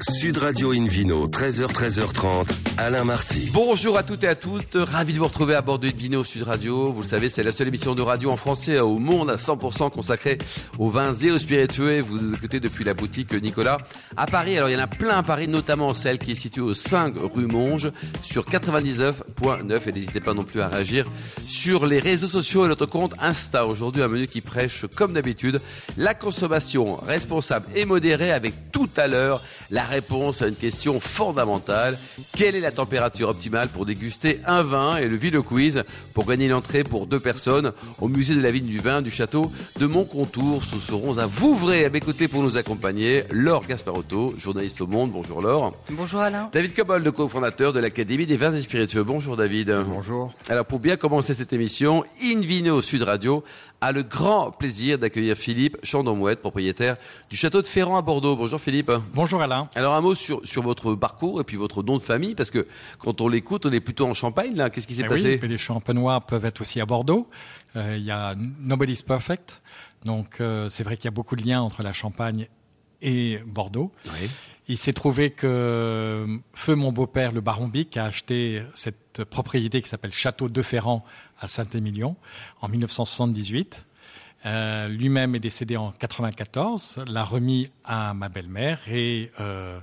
Sud Radio Invino, 13h, 13h30, Alain Marty. Bonjour à toutes et à toutes, ravi de vous retrouver à bord de Invino Sud Radio. Vous le savez, c'est la seule émission de radio en français au monde à 100% consacrée aux vins et aux spiritueux. Vous écoutez depuis la boutique Nicolas à Paris. Alors il y en a plein à Paris, notamment celle qui est située au 5 rue Monge sur 99.9 et n'hésitez pas non plus à réagir sur les réseaux sociaux et notre compte Insta. Aujourd'hui, un menu qui prêche comme d'habitude la consommation responsable et modérée avec tout à l'heure la réponse à une question fondamentale. Quelle est la température optimale pour déguster un vin Et le Ville Quiz pour gagner l'entrée pour deux personnes au musée de la vigne du vin du château de Montcontour. Nous serons à Vouvray à mes côtés pour nous accompagner. Laure Gasparotto, journaliste au Monde. Bonjour Laure. Bonjour Alain. David Cobol, le cofondateur de l'Académie des vins et spiritueux. Bonjour David. Bonjour. Alors pour bien commencer cette émission, Invino Sud Radio a le grand plaisir d'accueillir Philippe Chandon-Mouette, propriétaire du château de Ferrand à Bordeaux. Bonjour Philippe. Bonjour Alain. Alors un mot sur, sur votre parcours et puis votre nom de famille, parce que quand on l'écoute, on est plutôt en Champagne là. Qu'est-ce qui s'est Eh passé? oui, mais les champenois peuvent être aussi à Bordeaux. Euh, Il y a Nobody's Perfect. Donc euh, c'est vrai qu'il y a beaucoup de liens entre la Champagne et Bordeaux. Oui. Il s'est trouvé que euh, Feu, mon beau-père, le baron Bic, a acheté cette propriété qui s'appelle Château de Ferrand à Saint-Émilion en 1978. Euh, Lui-même est décédé en 94, l'a remis à ma belle-mère et euh,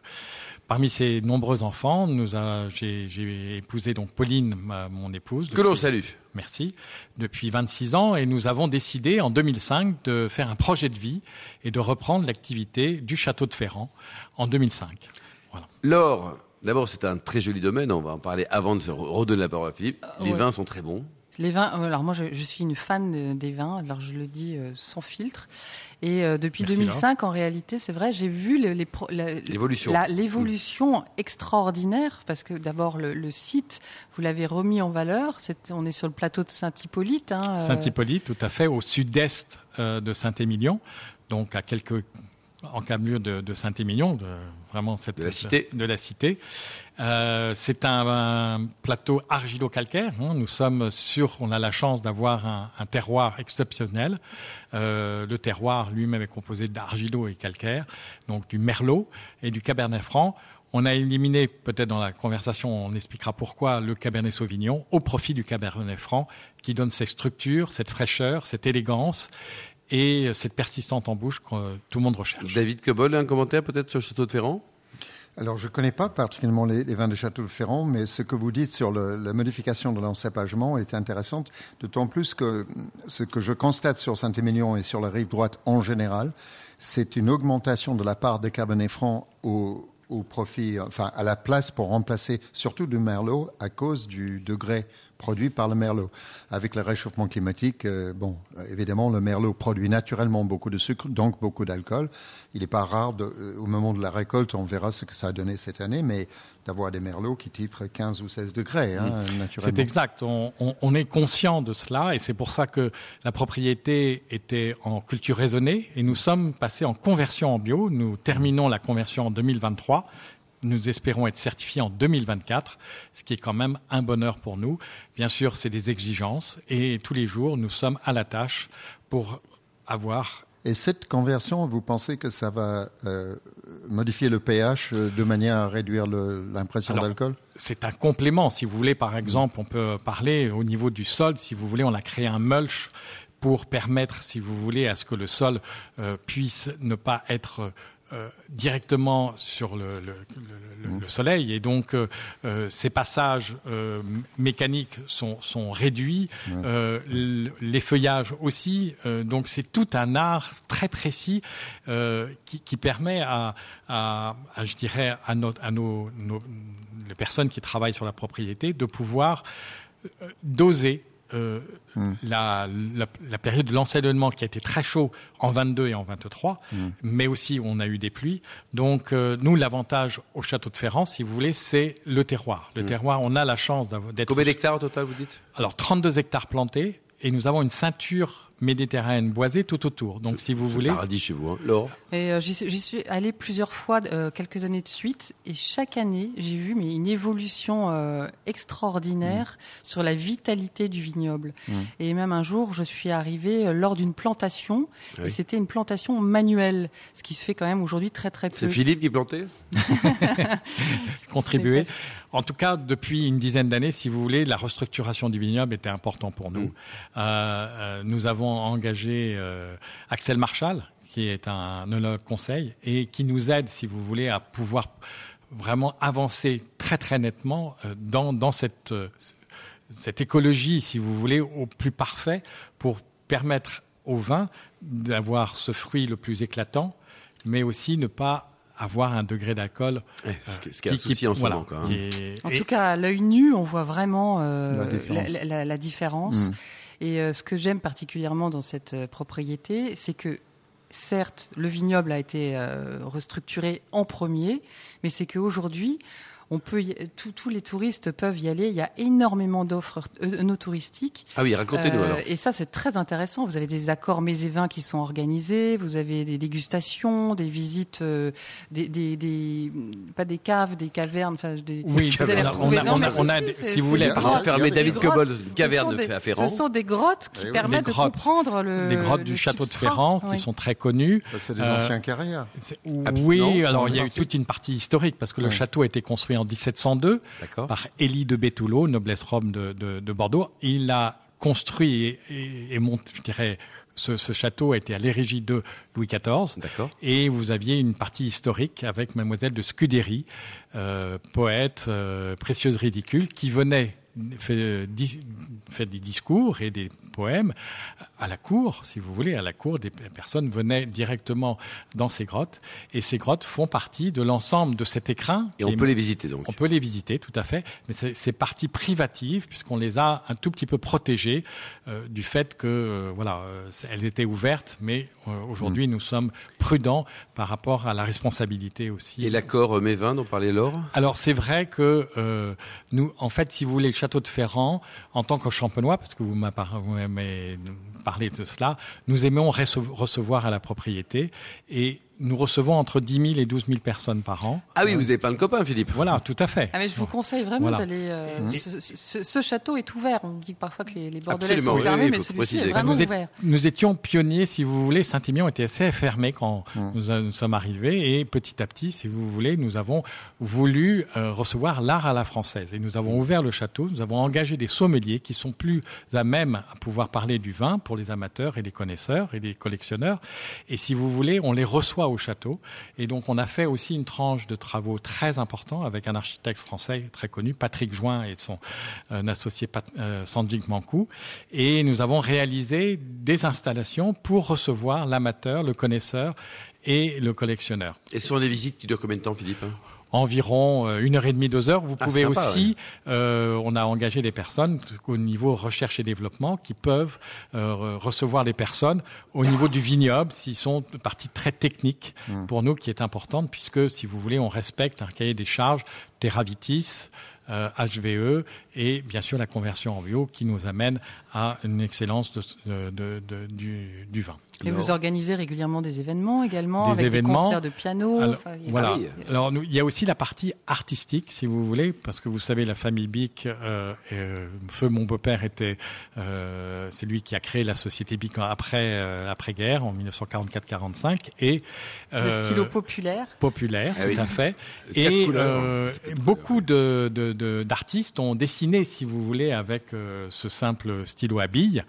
parmi ses nombreux enfants, nous a- j'ai j'ai épousé donc Pauline, ma- mon épouse. Que l'on salue. Merci. Depuis 26 ans, et nous avons décidé en 2005 de faire un projet de vie et de reprendre l'activité du château de Ferrand en 2005. Voilà. Laure, d'abord c'est un très joli domaine, on va en parler avant de redonner la parole à Philippe. Les ouais. vins sont très bons. Les vins, euh, alors moi je, je suis une fan de- des vins, alors je le dis euh, sans filtre. Et euh, depuis Merci, 2005, en réalité, c'est vrai, j'ai vu les la- L'évolution. extraordinaire, parce que d'abord le, le site, vous l'avez remis en valeur. On est sur le plateau de Saint-Hippolyte. hein, euh, Saint-Hippolyte, tout à fait, au sud-est euh, de Saint-Émilion, donc à quelques encablures de, de Saint-Émilion, de vraiment cette De la cité. de la cité. Euh, c'est un, un plateau argilo-calcaire. hein. Nous sommes sur, on a la chance d'avoir un, un terroir exceptionnel. Euh, le terroir lui-même est composé d'argilo et calcaire, donc du merlot et du cabernet franc. On a éliminé, peut-être dans la conversation, on expliquera pourquoi, le Cabernet Sauvignon au profit du Cabernet Franc, qui donne cette structure, cette fraîcheur, cette élégance et cette persistante en bouche que tout le monde recherche. David Cobol, un commentaire peut-être sur le château de Ferrand? Alors, je ne connais pas particulièrement les, les vins de Château-Ferrand, mais ce que vous dites sur le- la modification de l'encépagement est intéressant, d'autant plus que ce que je constate sur Saint-Émilion et sur la rive droite en général, c'est une augmentation de la part des Cabernet Franc au, au profit, enfin, à la place pour remplacer surtout du Merlot à cause du degré produit par le Merlot. Avec le réchauffement climatique, euh, bon, évidemment, le Merlot produit naturellement beaucoup de sucre, donc beaucoup d'alcool. Il n'est pas rare, de- euh, au moment de la récolte, on verra ce que ça a donné cette année, mais d'avoir des Merlots qui titrent 15 ou 16 degrés, hein, naturellement. C'est exact. On, on- on est conscient de cela et c'est pour ça que la propriété était en culture raisonnée et nous sommes passés en conversion en bio. Nous terminons la conversion en 2023. Nous espérons être certifiés en 2024, ce qui est quand même un bonheur pour nous. Bien sûr, c'est des exigences et tous les jours, nous sommes à la tâche pour avoir Et cette conversion, vous pensez que ça va euh, modifier le pH euh, de manière à réduire l'impression d'alcool? c'est un complément. Si vous voulez, par exemple, on peut parler au niveau du sol. Si vous voulez, on a créé un mulch pour permettre, si vous voulez, à ce que le sol euh, puisse ne pas être directement sur le, le- le- le- le soleil. Et donc, euh, euh, ces passages euh, mécaniques sont, sont réduits, euh, les feuillages aussi. Euh, donc, c'est tout un art très précis euh, qui, qui permet à, à- à, je dirais, à, notre- à nos, nos- les personnes qui travaillent sur la propriété de pouvoir euh, doser euh, la, la, la période de l'ensoleillement qui a été très chaud en 22 et en 23, mais aussi où on a eu des pluies. Donc euh, nous, l'avantage au château de Ferrand, si vous voulez, c'est le terroir. Le terroir, on a la chance d'être... Combien d'hectares au total, vous dites? Alors 32 hectares plantés et nous avons une ceinture méditerranéenne boisée tout autour. Donc, si vous C'est voulez, le paradis chez vous, hein. Laure Et euh, j'y suis- allée plusieurs fois, euh, quelques années de suite, et chaque année, j'ai vu mais une évolution euh, extraordinaire sur la vitalité du vignoble. Et même un jour, je suis arrivée lors d'une plantation, Oui. et c'était une plantation manuelle, ce qui se fait quand même aujourd'hui très très peu. C'est Philippe qui plantait? Contribuer. En tout cas, depuis une dizaine d'années, si vous voulez, la restructuration du vignoble était important pour nous. Euh, euh, nous avons engagé euh, Axel Marshall, qui est un œnologue conseil et qui nous aide, si vous voulez, à pouvoir vraiment avancer très très nettement dans, dans cette, cette écologie, si vous voulez, au plus parfait pour permettre au vin d'avoir ce fruit le plus éclatant, mais aussi ne pas avoir un degré d'alcool Ouais, ce qui- ce qui est un souci en ce voilà, moment, quoi, hein. est- En et- tout cas, à l'œil nu, on voit vraiment euh, La différence. la- la- la différence. Mm. Et euh, ce que j'aime particulièrement dans cette euh, propriété, c'est que certes, le vignoble a été euh, restructuré en premier, mais c'est qu'aujourd'hui, on peut y- tous- tous les touristes peuvent y aller. Il y a énormément d'offres euh, no touristiques. Ah oui, racontez-nous Euh, alors. Et ça, c'est très intéressant. Vous avez des accords mets et vins qui sont organisés, vous avez des dégustations, des visites, euh, des, des, des- pas des caves, des cavernes. Enfin, des, Oui, vous avez on a- on non, on a- si, on a vous voulez, fermer Des David. Cobol, une caverne de Ferrand. Ce sont des grottes qui Eh oui. permettent de comprendre le. les grottes du le château de. Ferrand, Oui. qui sont très connues. C'est des Euh, anciens carrières. Oui, alors il y a eu toute une partie historique, parce que le château a été construit en 1702 D'accord. par Élie de Béthoulot, noblesse robe de, de- de Bordeaux. Il a construit et, et, et monté, je dirais, ce, ce château a été à l'érigie de Louis XIV. D'accord. Et vous aviez une partie historique avec Mademoiselle de Scudéry, euh, poète, euh, précieuse ridicule, qui venait fait, di- fait des discours et des poèmes à la cour, si vous voulez, à la cour, des personnes venaient directement dans ces grottes. Et ces grottes font partie de l'ensemble de cet écrin. Et on est- peut les visiter donc. on peut les visiter, tout à fait, mais c'est partie privative puisqu'on les a un tout petit peu protégées euh, du fait que euh, voilà, euh, elles étaient ouvertes, mais euh, aujourd'hui Mm. nous sommes prudents par rapport à la responsabilité aussi. Et l'accord euh, Mévin dont parlait Laure? Alors c'est vrai que euh, nous, en fait, si vous voulez, le de Ferrand, en tant que champenois, parce que vous m'avez parlé de cela, nous aimons rece- recevoir à la propriété. Et nous recevons entre 10 000 et 12 000 personnes par an. Ah oui, vous avez plein de copains, Philippe. Voilà, tout à fait. Ah mais je vous conseille vraiment Voilà. d'aller. euh, Mhm. ce, ce- ce château est ouvert. On dit parfois que les, les Bordelais Absolument, sont oui, fermés, oui, mais celui-ci est vraiment nous, ouvert. nous étions pionniers, si vous voulez. Saint-Émilion était assez fermé quand Mm. nous, a- nous sommes arrivés. Et petit à petit, si vous voulez, nous avons voulu euh, recevoir l'art à la française. Et nous avons ouvert le château. Nous avons engagé des sommeliers qui sont plus à même à pouvoir parler du vin pour les amateurs et les connaisseurs et les collectionneurs. Et si vous voulez, on les reçoit au château. Et donc, on a fait aussi une tranche de travaux très important avec un architecte français très connu, Patrick Join et son euh, associé Pat, euh, Sanjik Mankou. Et nous avons réalisé des installations pour recevoir l'amateur, le connaisseur et le collectionneur. Et ce sont des visites qui durent combien de temps, Philippe hein? Environ euh, une heure et demie, deux heures. Vous Ah, pouvez sympa, aussi, euh, on a engagé des personnes au niveau recherche et développement qui peuvent euh, re- recevoir les personnes au niveau du vignoble, s'ils sont une partie très technique Hmm. pour nous qui est importante, puisque si vous voulez, on respecte un cahier des charges Terravitis, euh, HVE et bien sûr la conversion en bio qui nous amène à une excellence de- de- de- de- du, du vin. Et vous organisez régulièrement des événements également, Des avec événements. des concerts de piano. Alors, enfin, il y a- voilà. Ah oui. Alors, nous, il y a aussi la partie artistique, si vous voulez, parce que vous savez, la famille Bic, euh, euh, feu mon beau-père était, euh, c'est lui qui a créé la société Bic après euh, après guerre en 1944-45 et Le euh, stylo populaire. populaire, Ah tout oui. à fait. Quatre Et couleurs, euh, hein. Beaucoup de- d'artistes ont dessiné, si vous voulez, avec euh, ce simple stylo à billes.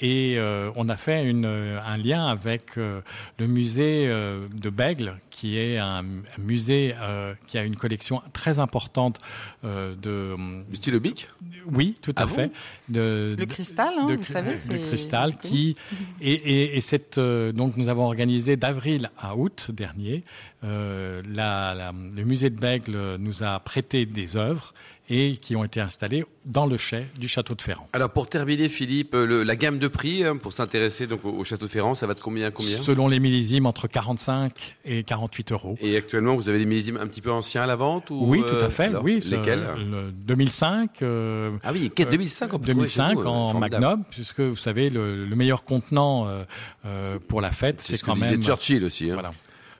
Et euh, on a fait une, un lien avec euh, le musée euh, de Bègle, qui est un, un musée euh, qui a une collection très importante euh, de... Du stylo bic? Oui, tout à Ah bon? fait. de, Le cristal, hein, de, vous savez, de c'est cristal connu. qui et, et, et cette euh, donc nous avons organisé d'avril à août dernier euh, la- la- le musée de Bègle nous a prêté des œuvres et qui ont été installées dans le chai du château de Ferrand. Alors pour terminer, Philippe, le- la gamme de prix hein, pour s'intéresser donc au, au château de Ferrand, ça va de combien à combien? Selon les millésimes, entre 45 et 48 euros. Et actuellement, vous avez des millésimes un petit peu anciens à la vente ou Oui, euh, tout à fait. alors, oui, lesquels? ce- le 2005. euh, Ah oui, quête euh, 2005 on peut trouver chez 2005 vous, euh, en formidable. Magnum, puisque vous savez, le, le meilleur contenant euh, euh, pour la fête, C'est ce que quand disait même. Churchill aussi. Hein. Voilà.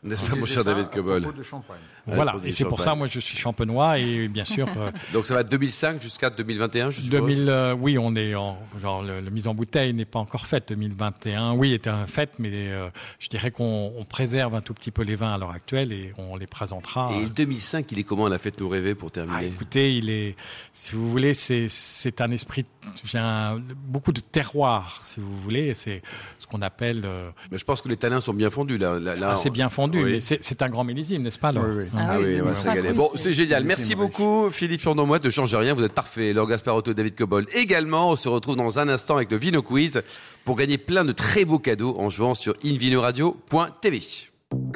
N'est-ce pas, mon cher David Cobol de champagne. Voilà, et c'est pour ça, moi, je suis champenois et bien sûr, euh, Donc ça va de 2005 jusqu'à 2021, je suppose 2000, euh, oui, on est en genre le, le mise en bouteille n'est pas encore faite. 2021, oui, est un fait, mais euh, je dirais qu'on on préserve un tout petit peu les vins à l'heure actuelle et on les présentera. Et le 2005, il est comment la fête nous rêver pour Ah, terminer écoutez, il est, si vous voulez, c'est c'est un esprit, un- beaucoup de terroir, si vous voulez. C'est ce qu'on appelle. euh, Mais Je pense que les tanins sont bien fondus là. là, là, assez on- bien fondu, Oui. mais c'est c'est un grand millésime, n'est-ce pas Laure Oui, oui. Ah Ah oui, oui, on va 2005, s'égaler. oui, Bon, c'est- c'est génial. c'est Merci riche. beaucoup, Philippe Furnomois. Ne changez rien, vous êtes parfait. Laure Gasparotto, David Cobol également. On se retrouve dans un instant avec le Vino Quiz pour gagner plein de très beaux cadeaux en jouant sur invinoradio.tv.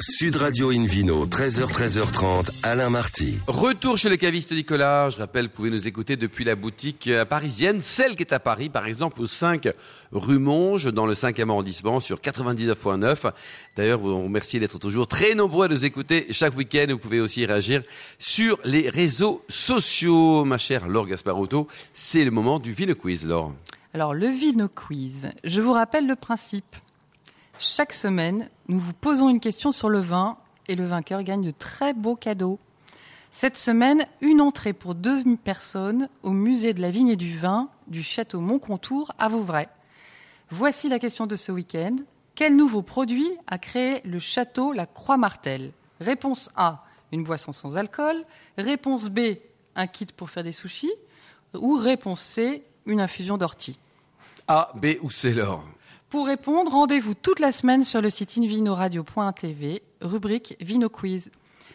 Sud Radio Invino, 13h, 13h30, Alain Marty. Retour chez le caviste Nicolas. Je rappelle, vous pouvez nous écouter depuis la boutique euh, parisienne, celle qui est à Paris, par exemple, au 5 rue Monge, dans le 5e arrondissement, sur 99.9. D'ailleurs, vous remerciez d'être toujours très nombreux à nous écouter chaque week-end. Vous pouvez aussi réagir sur les réseaux sociaux. Ma chère Laure Gasparotto, c'est le moment du Vino Quiz, Laure. Alors, le Vino Quiz. Je vous rappelle le principe. Chaque semaine, nous vous posons une question sur le vin et le vainqueur gagne de très beaux cadeaux. Cette semaine, une entrée pour deux personnes au musée de la vigne et du vin du château Montcontour à Vouvray. Voici la question de ce week-end. Quel nouveau produit a créé le château La Croix-Martel? Réponse A, une boisson sans alcool. Réponse B, un kit pour faire des sushis. Ou réponse C, une infusion d'ortie. A, B ou C, Laure? Pour répondre, rendez-vous toute la semaine sur le site invinoradio.tv, rubrique Vino Quiz.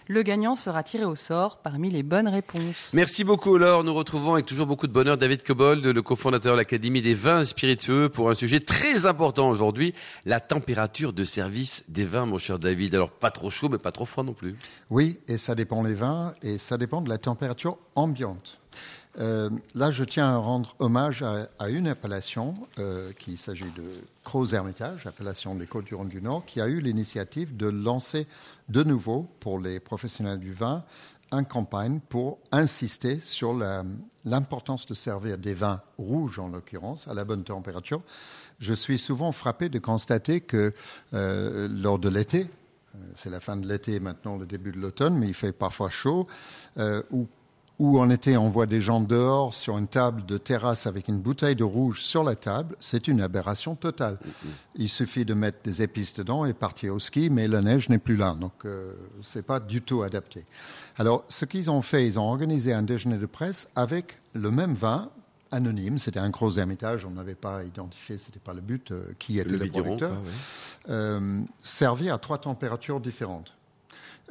Le gagnant sera tiré au sort parmi les bonnes réponses. Merci beaucoup Laure. Nous retrouvons avec toujours beaucoup de bonheur David Cobold, le cofondateur de l'Académie des vins spiritueux, pour un sujet très important aujourd'hui, la température de service des vins, mon cher David. Alors pas trop chaud, mais pas trop froid non plus. Oui, et ça dépend les vins et ça dépend de la température ambiante. Euh, là, je tiens à rendre hommage à, une appellation, euh, qui s'agit de Crozes Hermitage, appellation des Côtes-du-Rhône du Nord, qui a eu l'initiative de lancer de nouveau, pour les professionnels du vin, une campagne pour insister sur l'importance de servir des vins rouges, en l'occurrence, à la bonne température. Je suis souvent frappé de constater que euh, lors de l'été, euh, c'est la fin de l'été maintenant, le début de l'automne, mais il fait parfois chaud, euh, où en été on voit des gens dehors sur une table de terrasse avec une bouteille de rouge sur la table, c'est une aberration totale. Il suffit de mettre des épices dedans et partir au ski, mais la neige n'est plus là, donc euh, c'est pas du tout adapté. Alors, ce qu'ils ont fait, ils ont organisé un déjeuner de presse avec le même vin anonyme. C'était un gros hermitage, on n'avait pas identifié, c'était pas le but, euh, qui était le, vigneron, producteur ouais. euh, servi à trois températures différentes.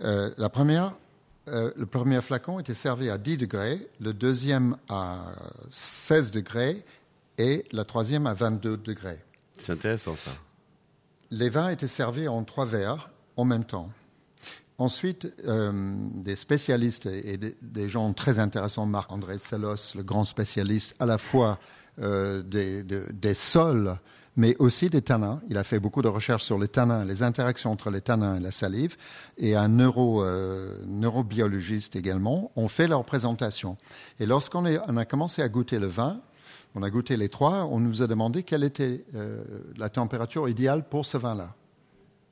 Euh, la première, euh, le premier flacon était servi à 10 degrés, le deuxième à 16 degrés et la troisième à 22 degrés. C'est intéressant ça. Les vins étaient servis en trois verres en même temps. Ensuite, euh, des spécialistes et des, des gens très intéressants, Marc-André Sellos, le grand spécialiste à la fois euh, des, de- des sols, mais aussi des tanins. Il a fait beaucoup de recherches sur les tanins, les interactions entre les tanins et la salive, et un neuro, euh, neurobiologiste également ont fait leur présentation. Et lorsqu'on a commencé à goûter le vin, on a goûté les trois, on nous a demandé quelle était euh, la température idéale pour ce vin-là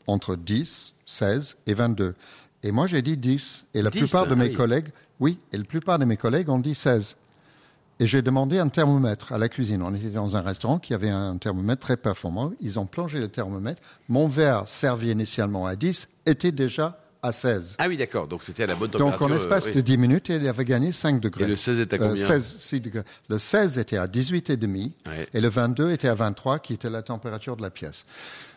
entre 10, 16 et 22. Et moi, j'ai dit 10. Et la 10, plupart de ah mes oui. collègues, oui, et la plupart de mes collègues ont dit 16. Et j'ai demandé un thermomètre à la cuisine. On était dans un restaurant qui avait un thermomètre très performant. Ils ont plongé le thermomètre. Mon verre, servi initialement à 10, était déjà à 16. Ah oui, d'accord. Donc c'était à la bonne Donc, température. en l'espace euh, oui. de 10 minutes, il avait gagné 5 degrés. Et le 16 est à Euh, combien 16, 6 degrés. Le 16 était à 18,5 Ouais. et le 22 était à 23, qui était la température de la pièce.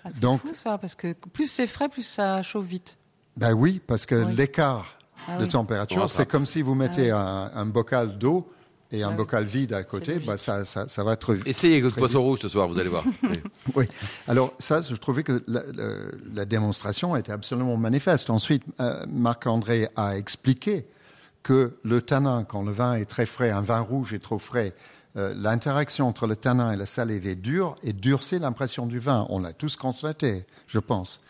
Ah, c'est Donc- fou ça, parce que plus c'est frais, plus ça chauffe vite. Ben oui, parce que Oui. l'écart Ah de oui. température, c'est comme si vous mettez un, un bocal d'eau et un bocal vide à côté, bah, ça, ça, ça va être Essayez avec votre poisson rouge ce soir, vous allez voir. Oui. Oui. Alors ça, je trouvais que la, la- la démonstration était absolument manifeste. Ensuite, euh, Marc-André a expliqué que le tanin, quand le vin est très frais, un vin rouge est trop frais, euh, l'interaction entre le tanin et la salive est dure et durcit l'impression du vin. On l'a tous constaté, je pense.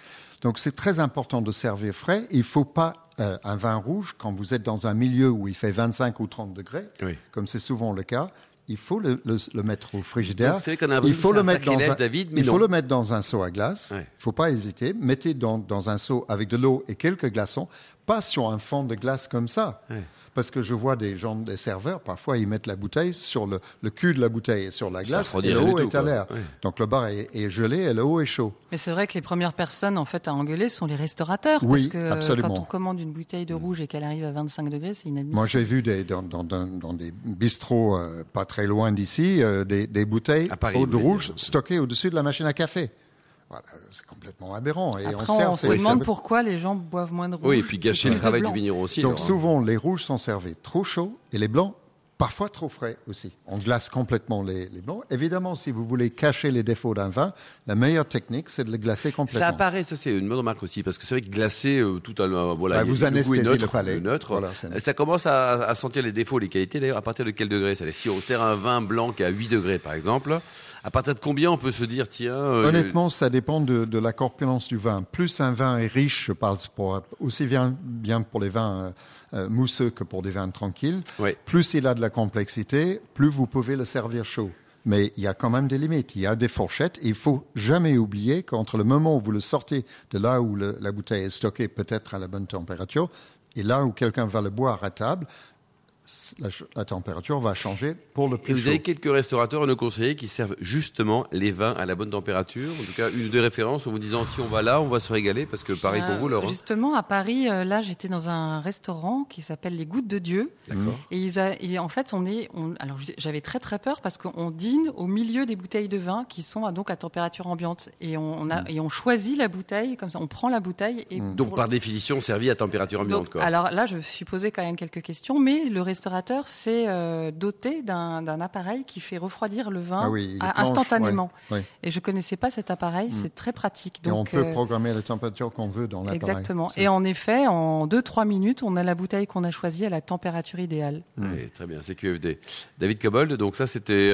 Donc c'est très important de servir frais. Il ne faut pas euh, un vin rouge quand vous êtes dans un milieu où il fait 25 ou 30 degrés, Oui. comme c'est souvent le cas. Il faut le, le- le mettre au frigidaire. Il faut le mettre dans un, David, mais il faut le mettre dans un seau à glace. Il Ouais. ne faut pas hésiter. Mettez dans, dans un seau avec de l'eau et quelques glaçons, pas sur un fond de glace comme ça. Ouais. Parce que je vois des gens, des serveurs, parfois ils mettent la bouteille sur le, le cul de la bouteille et sur la Ça glace, et le haut tout, est à l'air. Donc le bar est, est gelé et le haut est chaud. Mais c'est vrai que les premières personnes en fait à engueuler sont les restaurateurs Oui, parce que euh, absolument. quand on commande une bouteille de rouge et qu'elle arrive à 25 degrés, c'est inadmissible. Moi j'ai vu des, dans, dans- dans- dans des bistrots euh, pas très loin d'ici, euh, des, des bouteilles À Paris, eau de rouge stockées au-dessus de la machine à café. Voilà, c'est complètement aberrant. Et Après, on, sert on se demande pourquoi les gens boivent moins de rouge. Oui, et puis gâcher le travail du vigneron aussi. Donc alors, hein. souvent, les rouges sont servis trop chauds et les blancs parfois trop frais aussi. On glace complètement les, les blancs. Évidemment, si vous voulez cacher les défauts d'un vin, la meilleure technique, c'est de le glacer complètement. Ça apparaît, ça c'est une bonne remarque aussi, parce que c'est vrai que glacer euh, tout à l'heure, voilà, Bah, vous anesthésiez neutre, le palais. neutre. Voilà, ça commence à, à sentir les défauts, les qualités. D'ailleurs, à partir de quel degré ça Si on sert un vin blanc qui est à 8 degrés, par exemple, à partir de combien on peut se dire, tiens, euh, Honnêtement, ça dépend de, de la corpulence du vin. Plus un vin est riche, je parle pour, aussi bien, bien pour les vins euh, euh, mousseux que pour des vins tranquilles, Ouais. plus il a de la complexité, plus vous pouvez le servir chaud. Mais il y a quand même des limites. Il y a des fourchettes. Il faut jamais oublier qu'entre le moment où vous le sortez de là où le- la bouteille est stockée, peut-être à la bonne température, et là où quelqu'un va le boire à table, la, température va changer pour le plus Et vous chaud. avez quelques restaurateurs à nos conseillers qui servent justement les vins à la bonne température. En tout cas, une ou deux références en vous disant si on va là, on va se régaler, parce que pareil pour vous, Laurent. Justement, à Paris, euh, là, j'étais dans un restaurant qui s'appelle Les Gouttes de Dieu. D'accord. Et, ils a- et en fait, on est. on- alors, j'avais très très peur parce qu'on dîne au milieu des bouteilles de vin qui sont à, donc à température ambiante. Et on, on a, Mm. et on choisit la bouteille, comme ça, on prend la bouteille. Et Donc, pour- par définition, servi à température ambiante. donc, quoi. alors là, je me suis posé quand même quelques questions, mais le restaurateur s'est euh, doté d'un appareil qui fait refroidir le vin Ah oui, à- instantanément. ouais, ouais. Et je connaissais pas cet appareil, c'est très pratique. Et on peut euh, programmer la température qu'on veut dans l'appareil. Exactement. Et en effet, en 2-3 minutes, on a la bouteille qu'on a choisie à la température idéale. Oui, très bien, c'est QFD. David Cobold, donc ça, c'était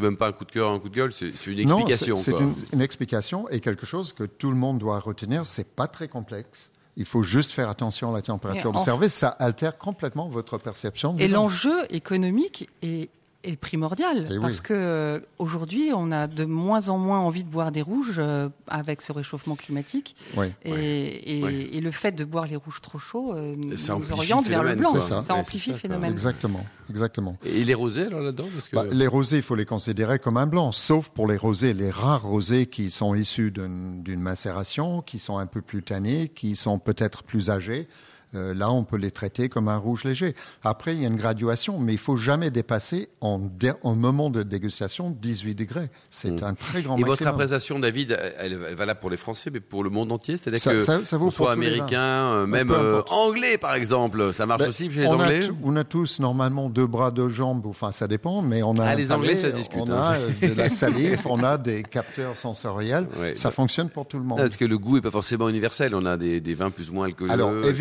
même pas un coup de cœur, un coup de gueule, c'est une explication. c'est- une, une explication et quelque chose que tout le monde doit retenir. C'est pas très complexe. Il faut juste faire attention à la température en- service. Ça altère complètement votre perception. du Et l'enjeu économique est, est primordial Eh oui. parce que euh, aujourd'hui, on a de moins en moins envie de boire des rouges euh, avec ce réchauffement climatique. Oui. Et, le fait de boire les rouges trop chauds euh, Ça nous oriente vers le blanc. c'est ça. Amplifie le phénomène. Exactement, exactement. Et les rosés, alors là-dedans parce que... Bah, les rosés, il faut les considérer comme un blanc, sauf pour les rosés, les rares rosés qui sont issus d'une d'une macération, qui sont un peu plus tannés, qui sont peut-être plus âgés. Euh, là, on peut les traiter comme un rouge léger. Après, il y a une graduation, mais il faut jamais dépasser en, dé- en moment de dégustation 18 degrés. C'est un très grand Mm. Et votre appréciation, David, elle, est valable pour les Français, mais pour le monde entier? C'est-à-dire que ça- ça vaut pour soit américain, euh, Mais même euh, anglais, par exemple, ça marche Ben, aussi chez les on, a Anglais? t- on a tous normalement deux bras, deux jambes, enfin ça dépend, mais on a Ah, les Anglais, palais, ça se discute, On hein. a euh, de la salive, on a des capteurs sensoriels. Ouais. ça fonctionne pour tout le monde. Parce que le goût est pas forcément universel. On a des, des vins plus ou moins alcooleux. Alors alcoolisés,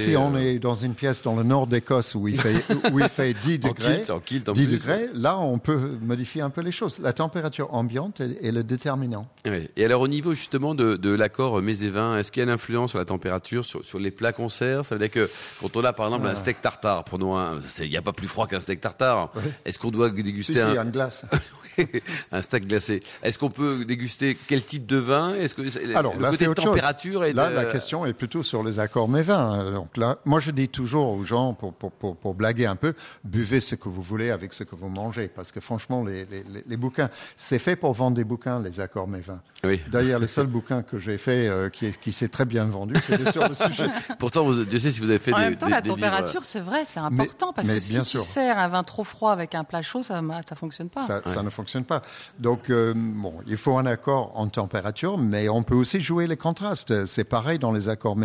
si on euh, est dans une pièce dans le nord d'Écosse où il fait où il fait 10 En degrés, kilt, en kilt en 10 plus. degrés, là on peut modifier un peu les choses. La température ambiante est, est le déterminant. Oui. Et alors au niveau justement de, de l'accord vins, est-ce qu'il y a une influence sur la température, sur, sur les plats qu'on sert? Ça veut dire que quand on a par exemple un steak tartare, prenons un, il n'y a pas plus froid qu'un steak tartare. Est-ce qu'on doit Si, déguster si, un, a une glace. un steak glacé Est-ce qu'on peut déguster quel type de vin? Est-ce que Alors le là, côté c'est autre température chose. est Là, de- la question est plutôt sur les accords mévins. Donc là, moi, je dis toujours aux gens, pour, pour, pour, blaguer un peu, buvez ce que vous voulez avec ce que vous mangez. Parce que franchement, les, les, les- les bouquins, c'est fait pour vendre des bouquins, les accords mévins. Oui. D'ailleurs, le seul bouquin que j'ai fait euh, qui, est- qui s'est très bien vendu, c'était sur le sujet. Pourtant, vous, Dieu sait si vous avez fait En des, même temps, des- la des température, c'est vrai, c'est important parce mais que si bien tu sûr. sers un vin trop froid avec un plat chaud, ça ça fonctionne pas. Ça, ça ne fonctionne pas. Donc, euh, bon, il faut un accord en température, mais on peut aussi jouer les contrastes. C'est pareil dans les accords.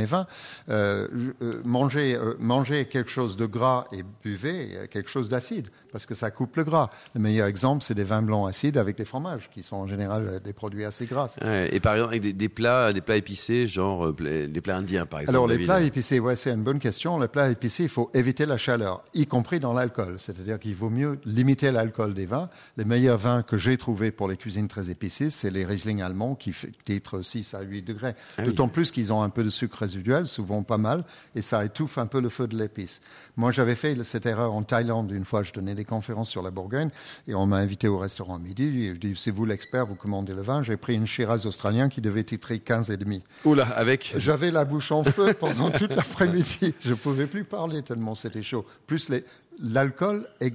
Euh, je- euh, euh, mangez, euh, mangez quelque chose de gras et buvez euh, quelque chose d'acide, parce que ça coupe le gras. Le meilleur exemple, c'est des vins blancs acides avec des fromages, qui sont en général des produits assez gras. Ouais, et par exemple, avec des, des plats, des plats épicés, genre euh, des plats indiens, par exemple. Alors, les plats épicés, ouais, c'est une bonne question. Les plats épicés, il faut éviter la chaleur, y compris dans l'alcool. C'est-à-dire qu'il vaut mieux limiter l'alcool des vins. Les meilleurs vins que j'ai trouvés pour les cuisines très épicées, c'est les Riesling allemands qui fait- titrent 6 à 8 degrés. Ah oui. D'autant plus qu'ils ont un peu de sucre résiduel, souvent pas mal, et ça étouffe un peu le feu de l'épice. Moi, j'avais fait cette erreur en Thaïlande une fois. Je donnais des conférences sur la Bourgogne et on m'a invité au restaurant à midi. Je dis, c'est vous l'expert, vous commandez le vin. J'ai pris une Shiraz australien qui devait titrer 15 et demi. Oula, avec. J'avais la bouche en feu pendant toute l'après-midi. Je ne pouvais plus parler tellement c'était chaud. Plus les- l'alcool euh,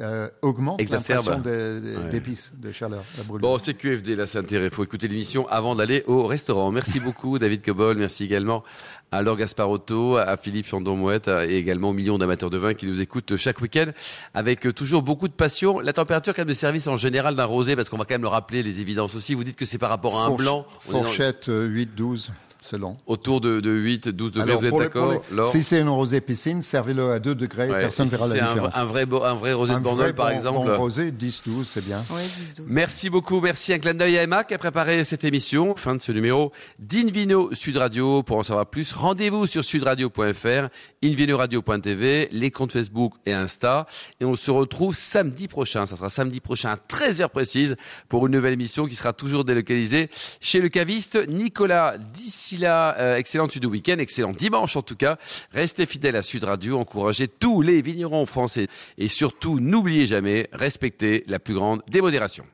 euh, augmente l'impression de- Ouais. d'épices, de chaleur, la. Bon, c'est QFD, là, c'est intérêt. Il faut écouter l'émission avant d'aller au restaurant. Merci beaucoup, David Cobol. Merci également à Laure Gasparotto, à Philippe Chandon-Mouette et également aux millions d'amateurs de vin qui nous écoutent chaque week-end avec euh, toujours beaucoup de passion. La température, quand même, de service en général d'un rosé, parce qu'on va quand même le rappeler, les évidences aussi. Vous dites que c'est par rapport à un Fourche- blanc. Dans- Fourchette euh, 8-12, selon. autour de, de 8, 12 degrés. Alors, vous êtes d'accord, si c'est une rosée piscine, servez-le à 2 degrés, Ouais, personne ne verra si la c'est un, différence. un vrai, un vrai rosé de Un Bordeaux, vrai par bon- exemple. bon rosé, 10-12, c'est bien. Ouais, 10-12. Merci beaucoup, merci. Un clin d'œil à Emma qui a préparé cette émission. Fin de ce numéro d'Invino Sud Radio. Pour en savoir plus, rendez-vous sur sudradio.fr, invinoradio.tv, les comptes Facebook et Insta. Et on se retrouve samedi prochain. Ça sera samedi prochain à 13h précise pour une nouvelle émission qui sera toujours délocalisée chez le caviste Nicolas. D'ici là, euh, excellent Sud Week-end, excellent dimanche en tout cas. Restez fidèles à Sud Radio, encouragez tous les vignerons français et surtout n'oubliez jamais, respectez la plus grande démodération.